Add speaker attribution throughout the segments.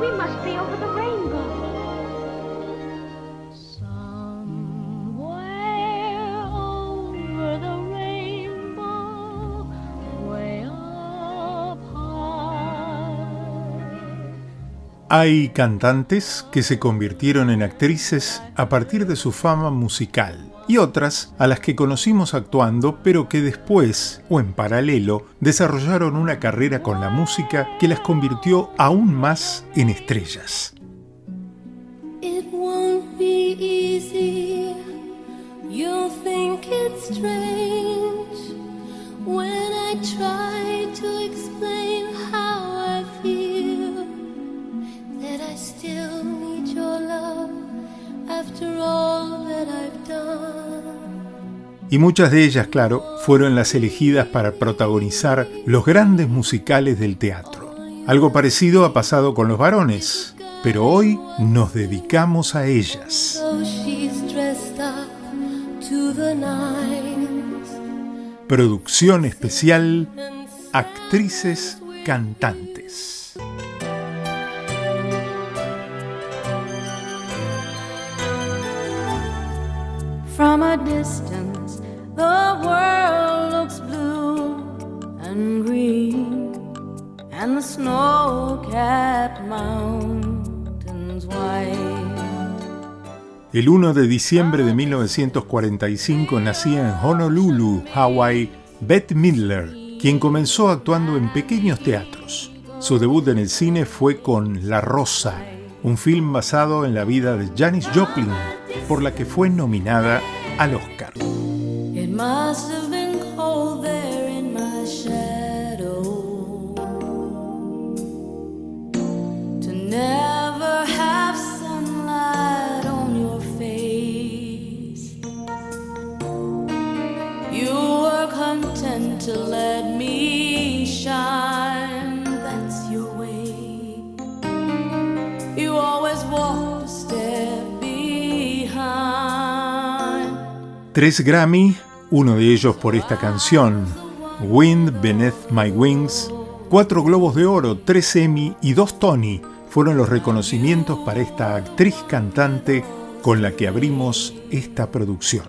Speaker 1: We must be over the rainbow.
Speaker 2: Hay cantantes que se convirtieron en actrices a partir de su fama musical y otras a las que conocimos actuando pero que después o en paralelo desarrollaron una carrera con la música que las convirtió aún más en estrellas.
Speaker 3: It
Speaker 2: Y muchas de ellas, claro, fueron las elegidas para protagonizar los grandes musicales del teatro. Algo parecido ha pasado con los varones, pero hoy nos dedicamos a ellas. Producción especial Actrices Cantantes.
Speaker 3: From a distance, the world looks blue and green, and the snow capped mountains.
Speaker 2: El 1 de diciembre de 1945 nacía en Honolulu, Hawái, Bette Midler, quien comenzó actuando en pequeños teatros. Su debut en el cine fue con La Rosa, un film basado en la vida de Janis Joplin, por la que fue nominada al Oscar.
Speaker 3: Must
Speaker 2: Tres Grammy, uno de ellos por esta canción, Wind Beneath My Wings, cuatro Globos de Oro, tres Emmy y dos Tony fueron los reconocimientos para esta actriz cantante con la que abrimos esta producción.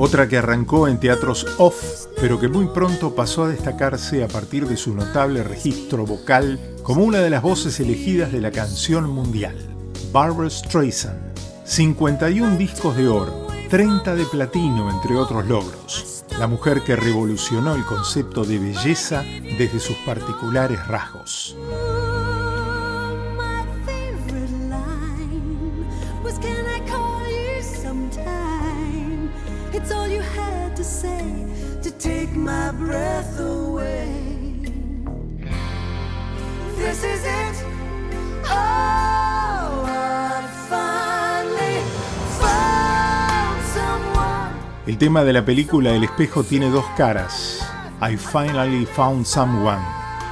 Speaker 2: Otra que arrancó en teatros off, pero que muy pronto pasó a destacarse a partir de su notable registro vocal como una de las voces elegidas de la canción mundial, Barbara Streisand. 51 discos de oro, 30 de platino, entre otros logros. La mujer que revolucionó el concepto de belleza desde sus particulares rasgos.
Speaker 4: Breath away. This is it. Oh, finally found someone.
Speaker 2: El tema de la película El espejo tiene dos caras. I finally found someone.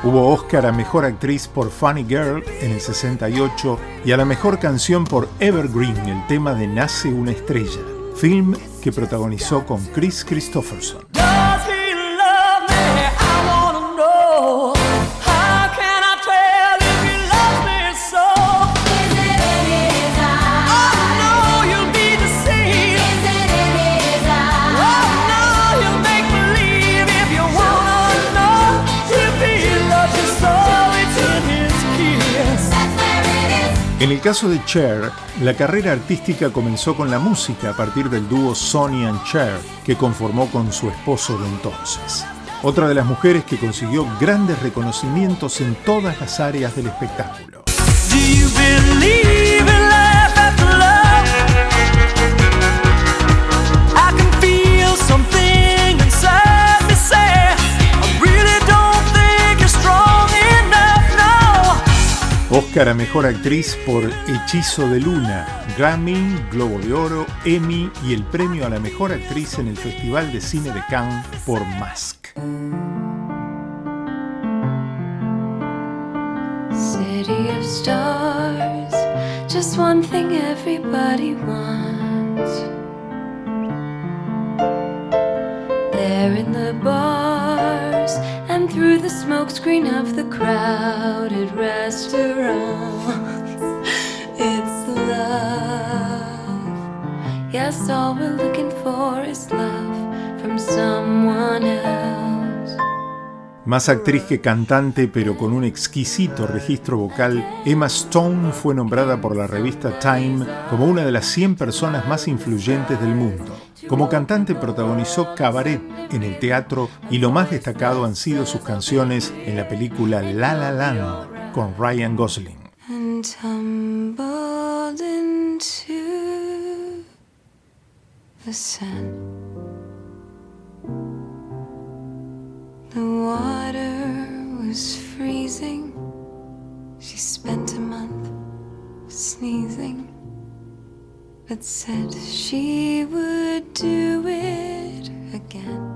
Speaker 2: Hubo Oscar a Mejor Actriz por Funny Girl en el 68 y a la Mejor Canción por Evergreen, el tema de Nace una estrella, film que protagonizó con Chris Christopherson. En el caso de Cher, la carrera artística comenzó con la música a partir del dúo Sonny and Cher, que conformó con su esposo de entonces. Otra de las mujeres que consiguió grandes reconocimientos en todas las áreas del espectáculo. Oscar Mejor Actriz por Hechizo de Luna, Grammy, Globo de Oro, Emmy y el premio a la Mejor Actriz en el Festival de Cine de Cannes por Mask.
Speaker 4: City of stars, just one thing everybody wants. In the bars and through the smokescreen of the crowded restaurants, it's love. Yes, all we're looking for is love from someone else.
Speaker 2: Más actriz que cantante, pero con un exquisito registro vocal, Emma Stone fue nombrada por la revista Time como una de las 100 personas más influyentes del mundo. Como cantante protagonizó Cabaret en el teatro y lo más destacado han sido sus canciones en la película La La Land con Ryan Gosling.
Speaker 4: She spent a month sneezing, but said she would do it again.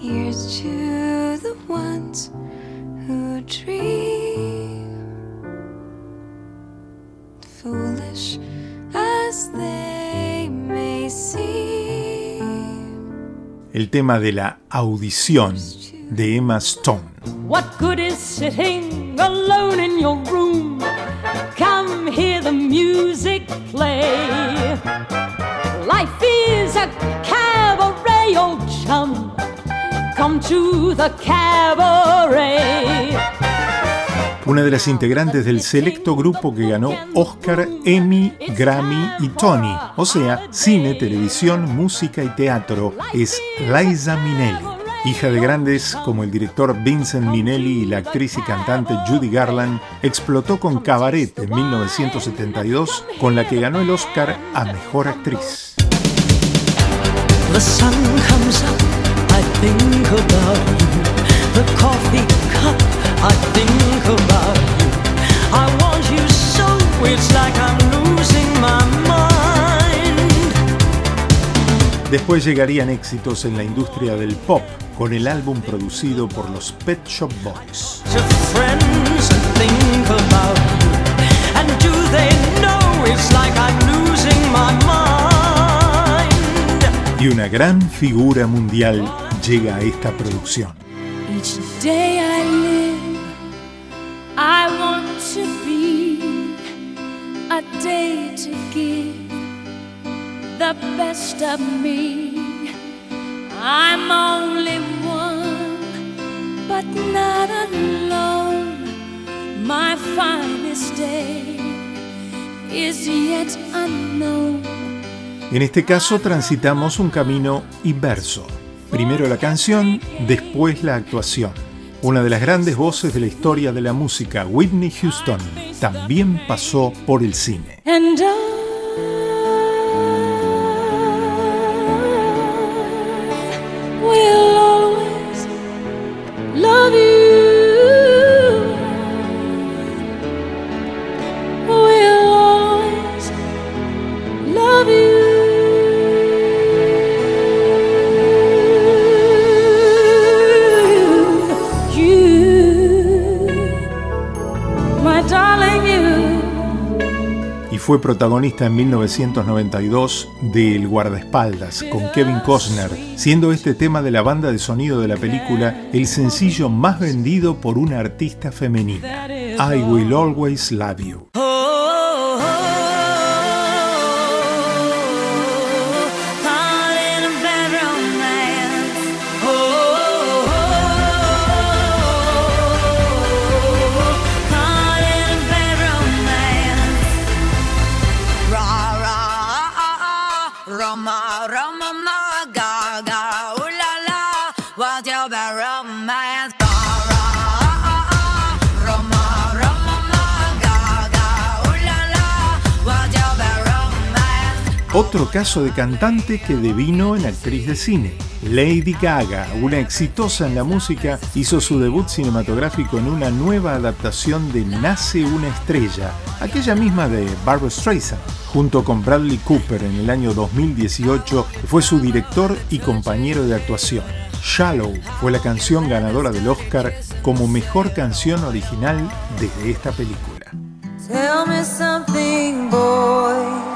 Speaker 4: Here's to the ones who dream, foolish as they may seem.
Speaker 2: El tema de la audición de Emma Stone.
Speaker 5: What good is sitting alone in your room? Music play. Life is a cabaret, old. Come to the cabaret.
Speaker 2: Una de las integrantes del selecto grupo que ganó Oscar, Emmy, Grammy y Tony, o sea, cine, televisión, música y teatro, es Liza Minnelli. Hija de grandes como el director Vincent Minnelli y la actriz y cantante Judy Garland, explotó con Cabaret en 1972, con la que ganó el Oscar a Mejor Actriz.
Speaker 5: I want you so, it's like I'm losing
Speaker 2: Después llegarían éxitos en la industria del pop, con el álbum producido por los Pet Shop Boys. Y una gran figura mundial llega a esta producción.
Speaker 4: Each day I live, I want to be a day to give the best of me. I'm only one, but not alone. My finest day is yet unknown.
Speaker 2: En este caso transitamos un camino inverso. Primero la canción, después la actuación. Una de las grandes voces de la historia de la música, Whitney Houston, también pasó por el cine.
Speaker 4: And I
Speaker 2: fue protagonista en 1992 de El guardaespaldas con Kevin Costner, siendo este tema de la banda de sonido de la película el sencillo más vendido por una artista femenina. I Will Always Love You. Otro caso de cantante que devino en actriz de cine, Lady Gaga, una exitosa en la música, hizo su debut cinematográfico en una nueva adaptación de Nace una estrella, aquella misma de Barbara Streisand, junto con Bradley Cooper en el año 2018, fue su director y compañero de actuación. Shallow fue la canción ganadora del Oscar como mejor canción original de esta película.
Speaker 5: Tell me boy.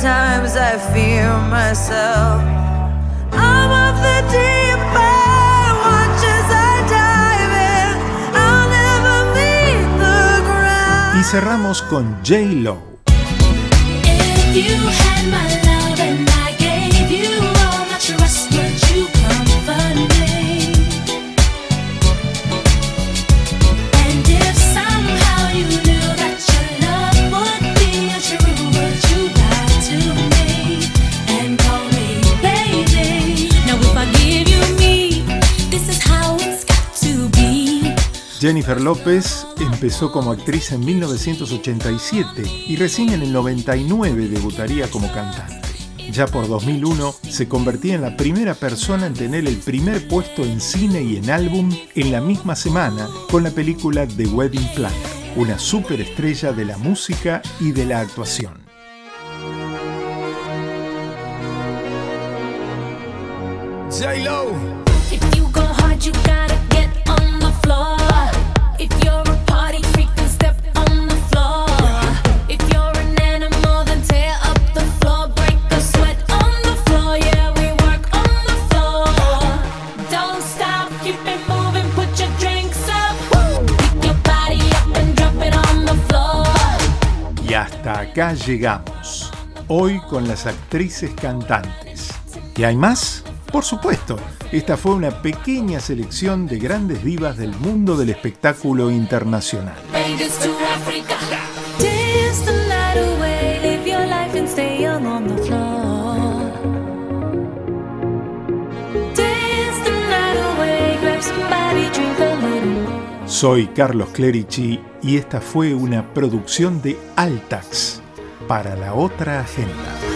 Speaker 5: The bad times, I fear myself. I'm of the deep end, watch as I dive in. I'll never meet the ground.
Speaker 2: Y cerramos con J. Lo.
Speaker 4: If you had my love
Speaker 2: Jennifer López empezó como actriz en 1987 y recién en el 99 debutaría como cantante. Ya por 2001 se convertía en la primera persona en tener el primer puesto en cine y en álbum en la misma semana con la película The Wedding Planner, una superestrella de la música y de la actuación.
Speaker 6: J-Lo.
Speaker 4: If you go hard, you gotta get on the floor.
Speaker 2: Y hasta acá llegamos. Hoy con las actrices cantantes. ¿Y hay más? Por supuesto, esta fue una pequeña selección de grandes divas del mundo del espectáculo internacional. Soy Carlos Clerici y esta fue una producción de Altax para la otra agenda.